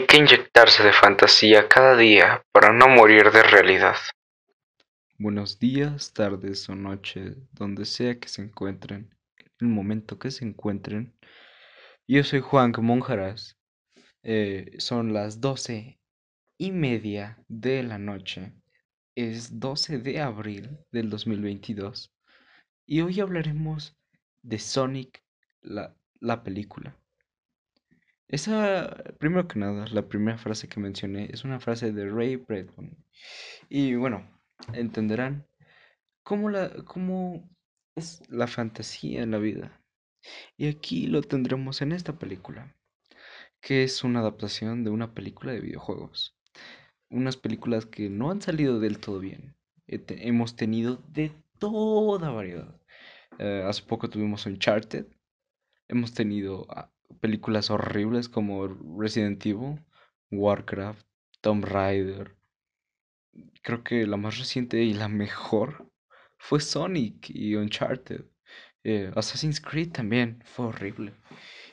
Hay que inyectarse de fantasía cada día para no morir de realidad. Buenos días, tardes o noches, donde sea que se encuentren, en el momento que se encuentren. Yo soy Juan Monjaras. Eh, son las doce y media de la noche. Es 12 de abril del 2022. Y hoy hablaremos de Sonic, la, la película. Esa, primero que nada, la primera frase que mencioné es una frase de Ray Bradbury. Y bueno, entenderán cómo, la, cómo es la fantasía en la vida. Y aquí lo tendremos en esta película, que es una adaptación de una película de videojuegos. Unas películas que no han salido del todo bien. Hemos tenido de toda variedad. Eh, hace poco tuvimos Uncharted. Hemos tenido ah, películas horribles como Resident Evil, Warcraft, Tomb Raider. Creo que la más reciente y la mejor fue Sonic y Uncharted. Eh, Assassin's Creed también fue horrible.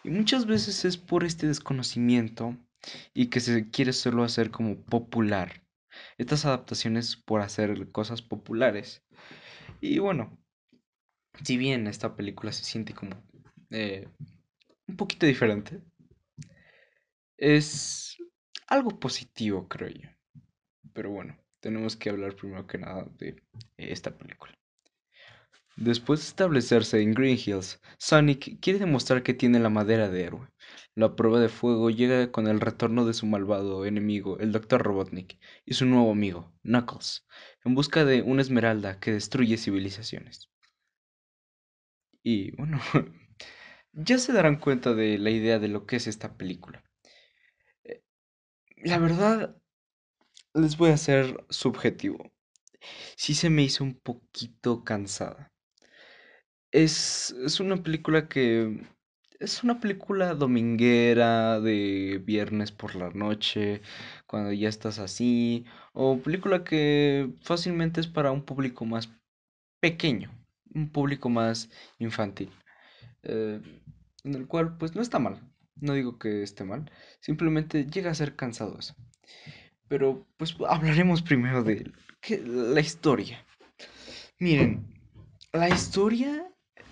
Y muchas veces es por este desconocimiento y que se quiere solo hacer como popular. Estas adaptaciones por hacer cosas populares. Y bueno, si bien esta película se siente como eh, un poquito diferente. Es algo positivo, creo yo. Pero bueno, tenemos que hablar primero que nada de esta película. Después de establecerse en Green Hills, Sonic quiere demostrar que tiene la madera de héroe. La prueba de fuego llega con el retorno de su malvado enemigo, el Dr. Robotnik, y su nuevo amigo, Knuckles, en busca de una esmeralda que destruye civilizaciones. Y bueno, ya se darán cuenta de la idea de lo que es esta película. Eh, la verdad, les voy a ser subjetivo. Sí se me hizo un poquito cansada. Es, es una película que... Es una película dominguera de viernes por la noche, cuando ya estás así, o película que fácilmente es para un público más pequeño, un público más infantil. Eh, en el cual pues no está mal, no digo que esté mal, simplemente llega a ser cansado eso. Pero pues hablaremos primero de la historia. Miren, la historia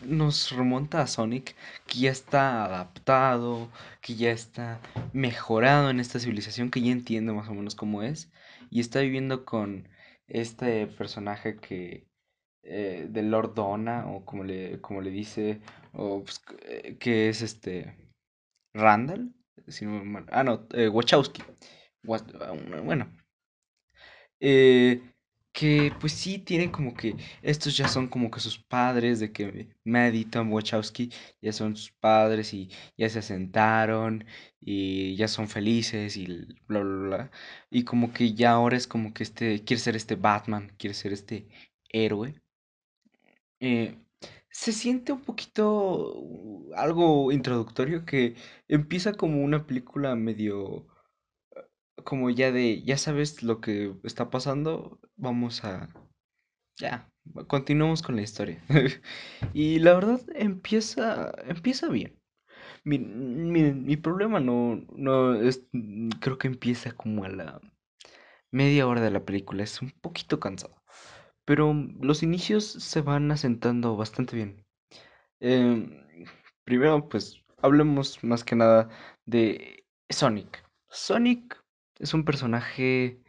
nos remonta a Sonic, que ya está adaptado, que ya está mejorado en esta civilización, que ya entiende más o menos cómo es, y está viviendo con este personaje que eh, de Lord Donna, o como le, como le dice, o pues, eh, que es este Randall, ah no, eh, Wachowski, ah, bueno, eh, que pues sí tiene como que estos ya son como que sus padres, de que Maddie Wachowski ya son sus padres y ya se asentaron y ya son felices y bla bla bla. Y como que ya ahora es como que este, quiere ser este Batman, quiere ser este héroe. Eh, se siente un poquito uh, algo introductorio que empieza como una película medio como ya de ya sabes lo que está pasando, vamos a ya, continuamos con la historia. y la verdad empieza empieza bien. Mi, mi, problema no no es creo que empieza como a la media hora de la película, es un poquito cansado. Pero los inicios se van asentando bastante bien. Em, primero, pues hablemos más que nada de Sonic. Sonic es un personaje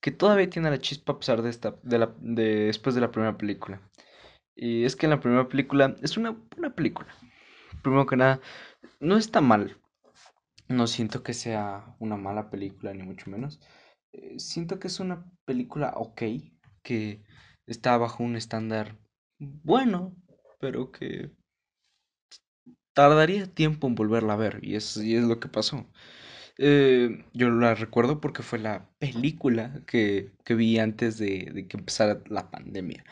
que todavía tiene la chispa a pesar de esta, de la, de, después de la primera película. Y es que en la primera película es una buena película. Primero que nada, no está mal. No siento que sea una mala película, ni mucho menos. Eh, siento que es una película ok, que está bajo un estándar bueno, pero que tardaría tiempo en volverla a ver, y es, y es lo que pasó. Eh, yo la recuerdo porque fue la película que, que vi antes de, de, que empezara la pandemia.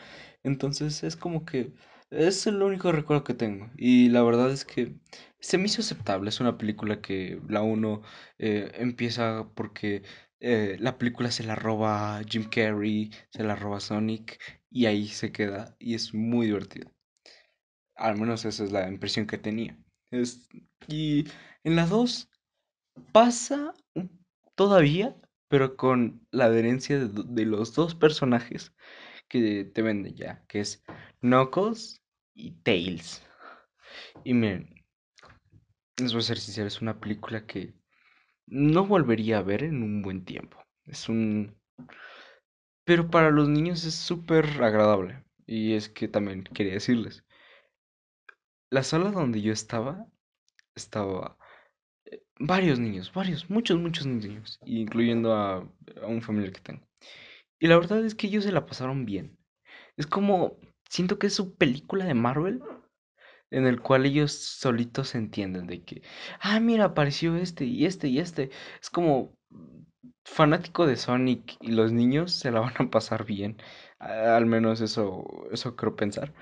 Entonces es como que es el único recuerdo que tengo. Y la verdad es que se me hizo aceptable. Es una película que la uno eh, empieza porque eh, la película se la roba Jim Carrey, se la roba Sonic y ahí se queda y es muy divertido. Al menos esa es la impresión que tenía. Es, y en la 2 pasa todavía, pero con la adherencia de, de los dos personajes que te venden ya, que es Knuckles y Tails. Y miren, les voy a ser sincero, es una película que no volvería a ver en un buen tiempo. Es un... Pero para los niños es súper agradable. Y es que también quería decirles, la sala donde yo estaba, estaba eh, varios niños, varios, muchos, muchos niños, incluyendo a, a un familiar que tengo. Y la verdad es que ellos se la pasaron bien. Es como, siento que es su película de Marvel, en el cual ellos solitos se entienden de que, ah, mira, apareció este y este y este. Es como fanático de Sonic y los niños se la van a pasar bien. Al menos eso, eso creo pensar.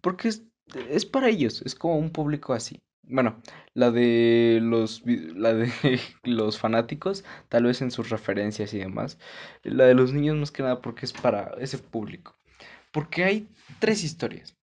Porque es, es para ellos, es como un público así. Bueno, la de los, la de los fanáticos, tal vez en sus referencias y demás. La de los niños más que nada porque es para ese público. Porque hay tres historias,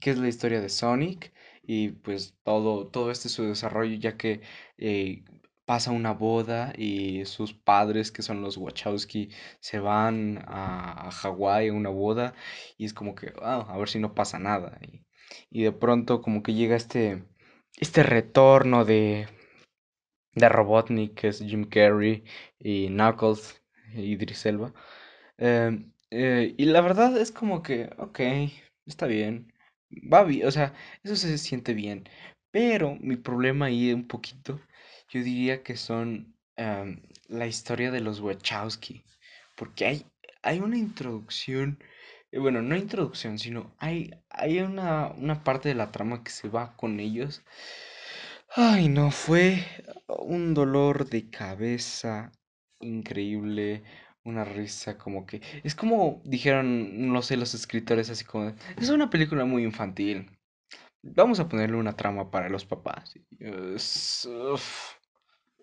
que es la historia de Sonic y pues todo, todo este su desarrollo, ya que eh, pasa una boda y sus padres, que son los Wachowski, se van a, a Hawái a una boda y es como que, "Ah, a ver si no pasa nada. Y, y de pronto como que llega este, este retorno de, de Robotnik, que es Jim Carrey, y Knuckles, y Idris Elba. Em, eh, y la verdad es como que, ok, está bien, va o sea, eso se siente bien. Pero mi problema ahí un poquito, yo diría que son la historia de los Wachowski. Porque hay, hay una introducción, eh, bueno, no introducción, sino hay, hay una, una parte de la trama que se va con ellos. Ay, no, fue un dolor de cabeza increíble, una risa como que... Es como dijeron, no sé, los escritores así como... Es una película muy infantil. Vamos a ponerle una trama para los papás. Es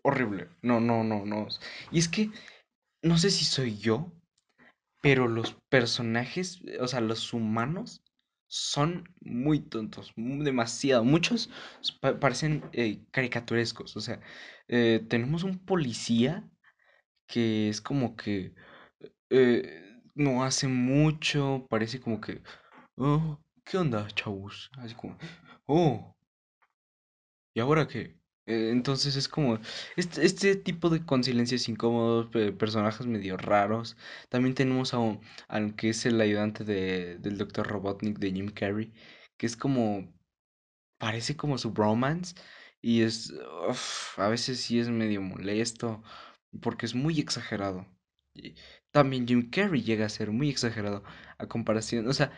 horrible. No, no, no, no. Y es que no sé si soy yo, pero los personajes, o sea, los humanos son muy tontos, demasiado. Muchos pa- parecen eh, caricaturescos. O sea, eh, tenemos un policía que es como que eh, no hace mucho, parece como que, oh, ¿qué onda, chavos? Así como, oh, ¿y ahora qué? Eh, entonces es como este, este tipo de conciencias incómodos, pe- personajes medio raros. También tenemos a al que es el ayudante de, del Doctor Robotnik de Jim Carrey, que es como parece como su bromance y es, a veces sí es medio molesto porque es muy exagerado. También Jim Carrey llega a ser muy exagerado a comparación, o sea,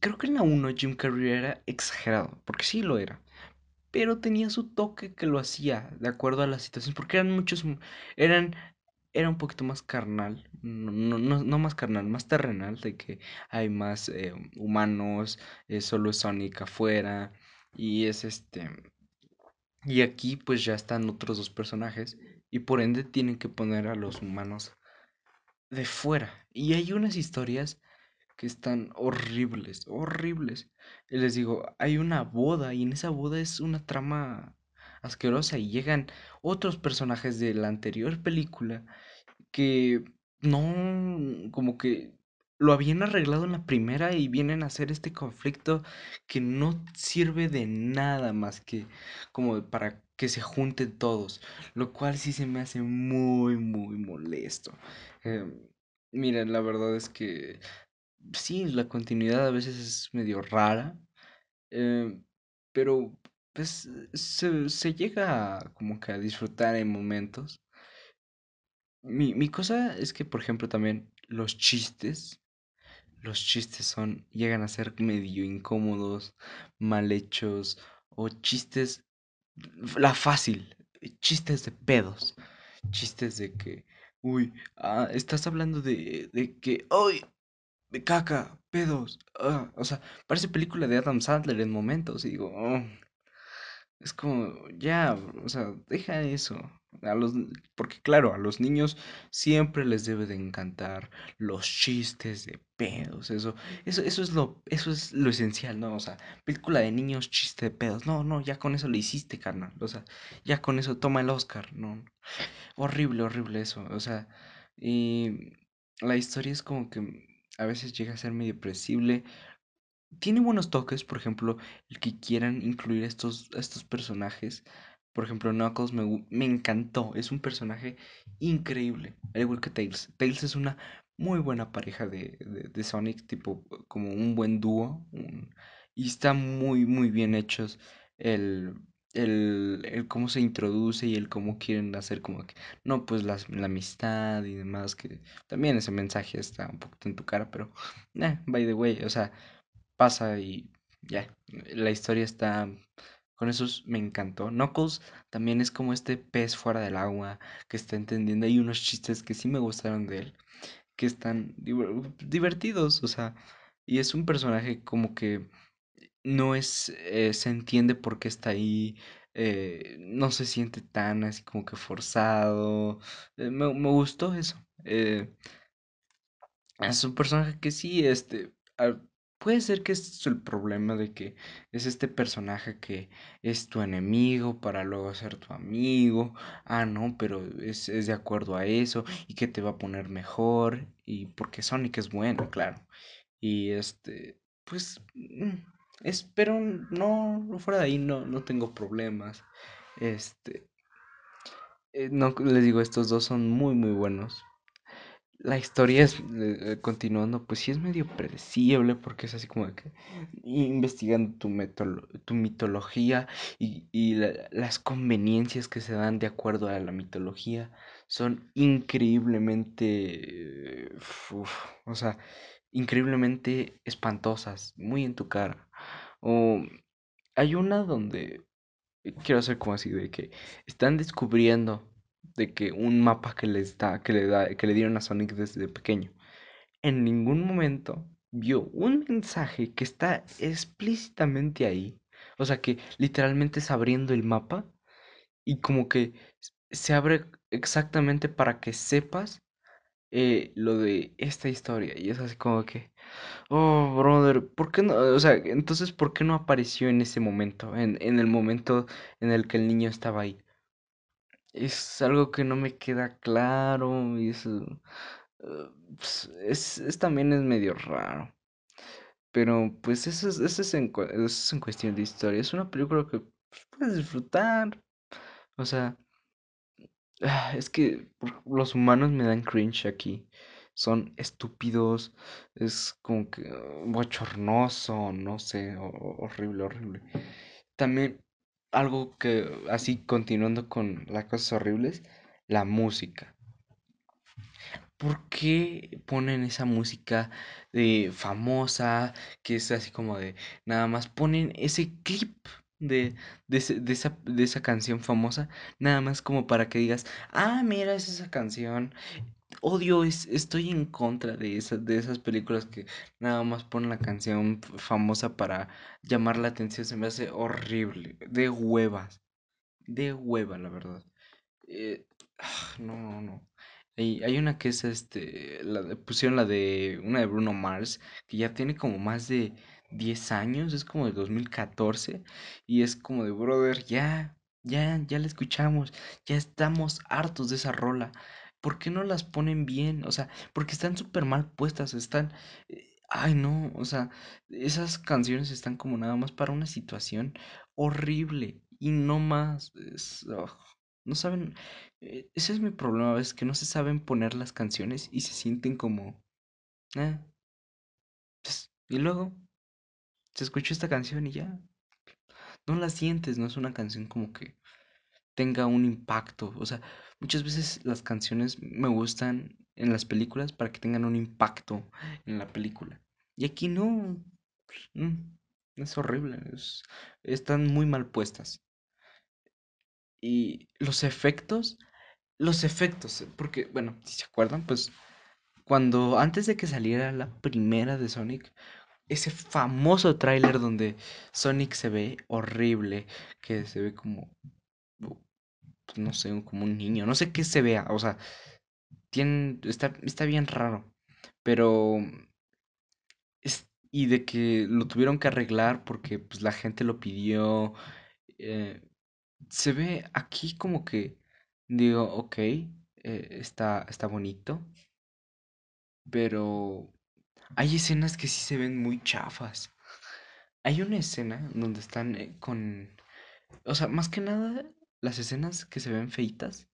creo que en la uno Jim Carrey era exagerado, porque sí lo era, pero tenía su toque que lo hacía de acuerdo a la situación, porque eran muchos, mu- eran, era un poquito más carnal, no, no, no, no más carnal, más terrenal, de que hay más eh, humanos, eh, solo es Sonic afuera, y es este, y aquí pues ya están otros dos personajes, y por ende tienen que poner a los humanos de fuera, y hay unas historias que están horribles, horribles. Y les digo, hay una boda y en esa boda es una trama asquerosa y llegan otros personajes de la anterior película que no, como que lo habían arreglado en la primera y vienen a hacer este conflicto que no sirve de nada más que como para que se junten todos, lo cual sí se me hace muy, muy molesto. Em, mira, la verdad es que Sí, la continuidad a veces es medio rara, eh, pero pues se, se llega a, como que a disfrutar en momentos. Mi, mi cosa es que, por ejemplo, también los chistes, los chistes son, llegan a ser medio incómodos, mal hechos, o chistes, la fácil, chistes de pedos, chistes de que, uy, ah, estás hablando de, de que, uy, de caca, pedos. ah, o sea, parece película de Adam Sandler en momentos. Y digo, "Oh". Es como, ya, o sea, deja eso. A los, porque claro, a los niños siempre les debe de encantar los chistes de pedos, eso, eso, eso es lo, eso es lo esencial, ¿no? O sea, película de niños, chiste de pedos. No, no, ya con eso lo hiciste, carnal. O sea, ya con eso toma el Oscar, no. Horrible, horrible eso. O sea, y la historia es como que a veces llega a ser medio predecible tiene buenos toques, por ejemplo, el que quieran incluir estos, estos personajes. Por ejemplo, Knuckles me, me encantó, es un personaje increíble, al igual que Tails. Tails es una muy buena pareja de, de, Sonic, tipo como un buen dúo, y está muy, muy bien hechos el, el, el cómo se introduce y el cómo quieren hacer como que, no, pues las- la amistad y demás, que también ese mensaje está un poquito en tu cara, pero, eh, by the way, o sea pasa y ya, la historia está... Con esos me encantó. Knuckles también es como este pez fuera del agua que está entendiendo. Hay unos chistes que sí me gustaron de él, que están diver- divertidos, o sea, y es un personaje como que no es, eh, se entiende por qué está ahí, eh, no se siente tan así como que forzado. eh, me, me gustó eso. es un personaje que sí, este, puede ser que es el problema de que es este personaje que es tu enemigo para luego ser tu amigo. Ah, no, pero es, es de acuerdo a eso y que te va a poner mejor y porque Sonic es bueno, claro. Y este, pues, mm, es, pero no, fuera de ahí no, no tengo problemas. Este, eh, no, les digo, estos dos son muy, muy buenos. La historia es, eh, eh, continuando, pues sí es medio predecible porque es así como que investigando tu, tu mitología y, y la- las conveniencias que se dan de acuerdo a la mitología son increíblemente, eh, o sea, increíblemente espantosas, muy en tu cara. O hay una donde quiero hacer como así de que están descubriendo de que un mapa que les da, que le da, que le dieron a Sonic desde pequeño, en ningún momento vio un mensaje que está explícitamente ahí. O sea que literalmente es abriendo el mapa y como que se abre exactamente para que sepas eh, lo de esta historia. Y es así como que, oh, brother, ¿por qué no? O sea, entonces, ¿por qué no apareció en ese momento? En, en el momento en el que el niño estaba ahí. Es algo que no me queda claro y es, eh, pues, es, es- también es medio raro. Pero pues eso es, es eso es en cuestión de historia. Es una película que pues, puedes disfrutar. O sea, ah, es que los humanos me dan cringe aquí. Son estúpidos, es como que uh, bochornoso, no sé, ho- ho- horrible, horrible. También algo que, así continuando con las cosas horribles, la música. ¿Por qué ponen esa música de famosa, que es así como de nada más ponen ese clip de, de, de esa, de esa canción famosa, nada más como para que digas, ah, mira, es esa canción. Odio, es, estoy en contra de esas, de esas películas que nada más ponen la canción famosa para llamar la atención, se me hace horrible, de huevas, de hueva, la verdad. Eh, ah, no, no, no. Hay, hay una que es este, la pusieron la de, una de Bruno Mars, que ya tiene como más de 10 años, es como de 2014, y es como de, brother, ya, ya, ya la escuchamos, ya estamos hartos de esa rola. ¿Por qué no las ponen bien? O sea, porque están súper mal puestas, están, eh, ay no, o sea, esas canciones están como nada más para una situación horrible y no más. No saben, eh, ese es mi problema, es que no se saben poner las canciones y se sienten como, ah, pues, y luego se escuchó esta canción y ya, no la sientes, no es una canción como que tenga un impacto, o sea, muchas veces las canciones me gustan en las películas para que tengan un impacto en la película, y aquí no, mm, es horrible, es- están muy mal puestas, y los efectos, los efectos, porque, bueno, si se acuerdan, pues Cuando antes de que saliera la primera de Sonic, ese famoso tráiler donde Sonic se ve horrible, que se ve como, pues, no sé, como un niño, no sé qué se vea, o sea, tiene, está, está bien raro, pero es, y de que lo tuvieron que arreglar porque pues la gente lo pidió, eh, se ve aquí como que digo, ok, eh, está, está bonito, pero hay escenas que sí se ven muy chafas. Hay una escena donde están eh, con... O sea, más que nada, las escenas que se ven feitas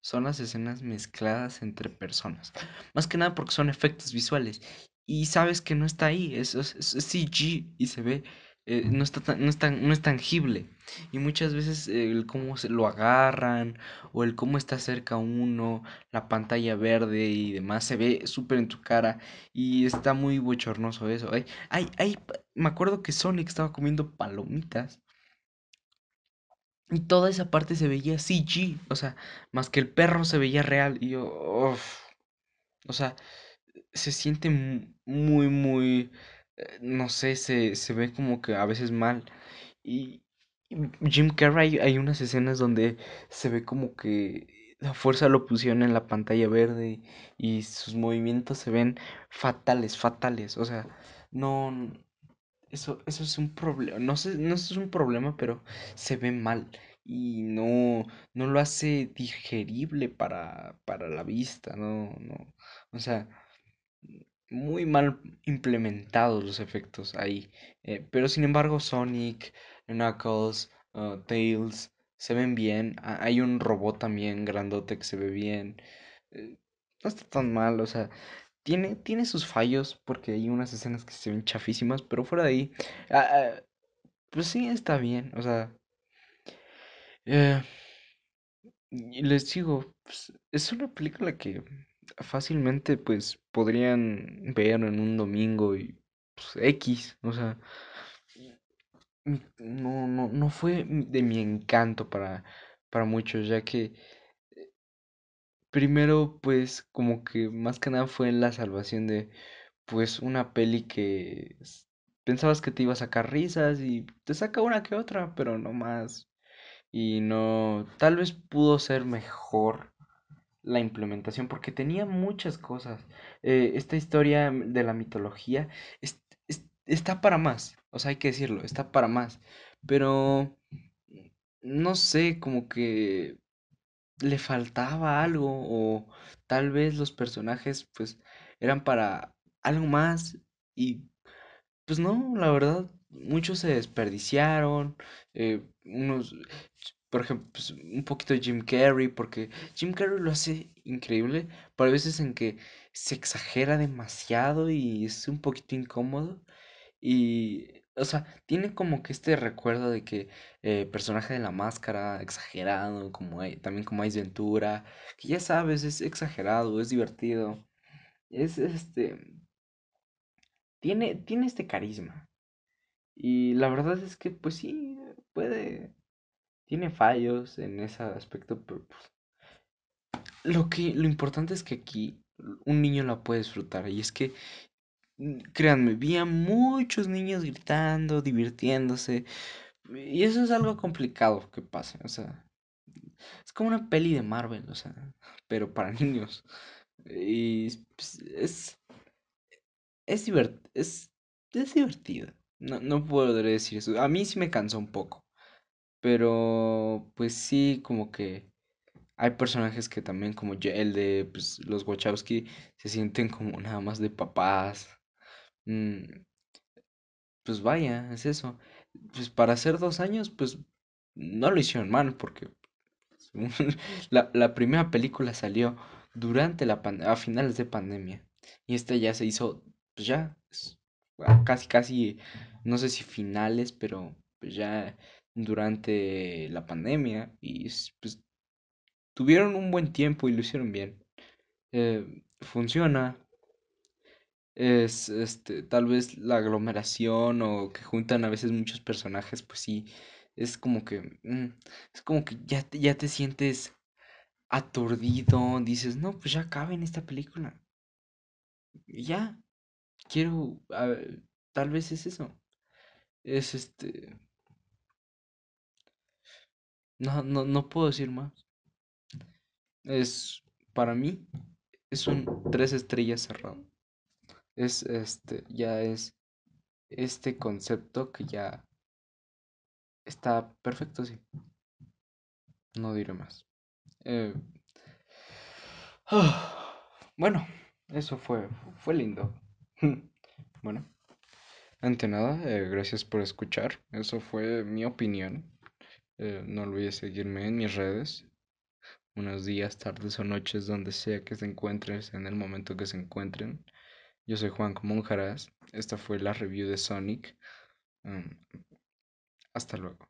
son las escenas mezcladas entre personas. Más que nada porque son efectos visuales. Y sabes que no está ahí, es, es, CG y se ve, eh, no, está no, es tan- no es tangible. Y muchas veces eh, el cómo se lo agarran o el cómo está cerca uno, la pantalla verde y demás, se ve súper en tu cara y está muy bochornoso eso. Ay, ay, ay, pa- me acuerdo que Sonic estaba comiendo palomitas y toda esa parte se veía CG, o sea, más que el perro se veía real y yo, uf, o sea, se siente mu- muy, muy, eh, no sé, se, se ve como que a veces mal. Y Jim Carrey, hay unas escenas donde se ve como que la fuerza lo pusieron en la pantalla verde y sus movimientos se ven fatales, fatales, o sea, no, eso, eso es un problema, no sé, no es un problema, pero se ve mal y no, no lo hace digerible para, para la vista, no, no, o sea, muy mal implementados los efectos ahí, eh, pero sin embargo Sonic, Knuckles, uh, Tails se ven bien, ha- hay un robot también grandote que se ve bien, eh, no está tan mal, o sea, tiene, tiene sus fallos porque hay unas escenas que se ven chafísimas, pero fuera de ahí, ah, ah, pues sí está bien, o sea, eh, les digo, pues, es una película que fácilmente pues podrían ver en un domingo y pues, X, o sea, no, no, no fue de mi encanto para, para muchos, ya que primero pues como que más que nada fue la salvación de pues una peli que pensabas que te iba a sacar risas y te saca una que otra, pero no más. Y no, tal vez pudo ser mejor la implementación porque tenía muchas cosas. Eh, esta historia de la mitología es- es- está para más, o sea, hay que decirlo, está para más. Pero no sé, como que le faltaba algo o tal vez los personajes pues eran para algo más y pues no, la verdad, muchos se desperdiciaron, eh, unos, por ejemplo, pues, un poquito Jim Carrey, porque Jim Carrey lo hace increíble, pero hay veces en que se exagera demasiado y es un poquito incómodo. Y, o sea, tiene como que este recuerdo de que eh, personaje de la máscara, exagerado, como hay- también como Ace Ventura, que ya sabes, es exagerado, es divertido, es este, tiene, tiene este carisma. Y la verdad es que, pues sí, puede, tiene fallos en ese aspecto, pero pues, lo que, lo importante es que aquí un niño la puede disfrutar. Y es que, créanme, vi a muchos niños gritando, divirtiéndose. Y eso es algo complicado que pase, o sea, es como una peli de Marvel, o sea, pero para niños. Y pues, es, es, divert, es, es. No, no decir eso. A mí sí me cansó un poco. Pero, pues sí, como que hay personajes que también, como el de pues, los Wachowski, se sienten como nada más de papás. Mm, pues vaya, es eso. Pues para hacer dos años, pues no lo hicieron mal, porque la, la primera película salió durante la a finales de pandemia. Y esta ya se hizo, pues ya, casi, casi, no sé si finales, pero pues ya durante la pandemia. Y pues tuvieron un buen tiempo y lo hicieron bien. Eh, funciona. Es este, tal vez la aglomeración o que juntan a veces muchos personajes, pues sí, es como que, mm, es como que ya te, ya te sientes aturdido, dices, no, pues ya acaben esta película. Ya, quiero, ver, tal vez es eso. Es este... No, no, no puedo decir más. Es, para mí, es un tres estrellas cerrado. Es este, ya es este concepto que ya está perfecto, sí. No diré más. Eh, bueno, eso fue, fue lindo. bueno, ante nada, eh, gracias por escuchar. Eso fue mi opinión. Eh, no olvides seguirme en mis redes. Unos días, tardes o noches, donde sea que se encuentren, en el momento que se encuentren. Yo soy Juan Monjaraz. Esta fue la review de Sonic. Mm, hasta luego.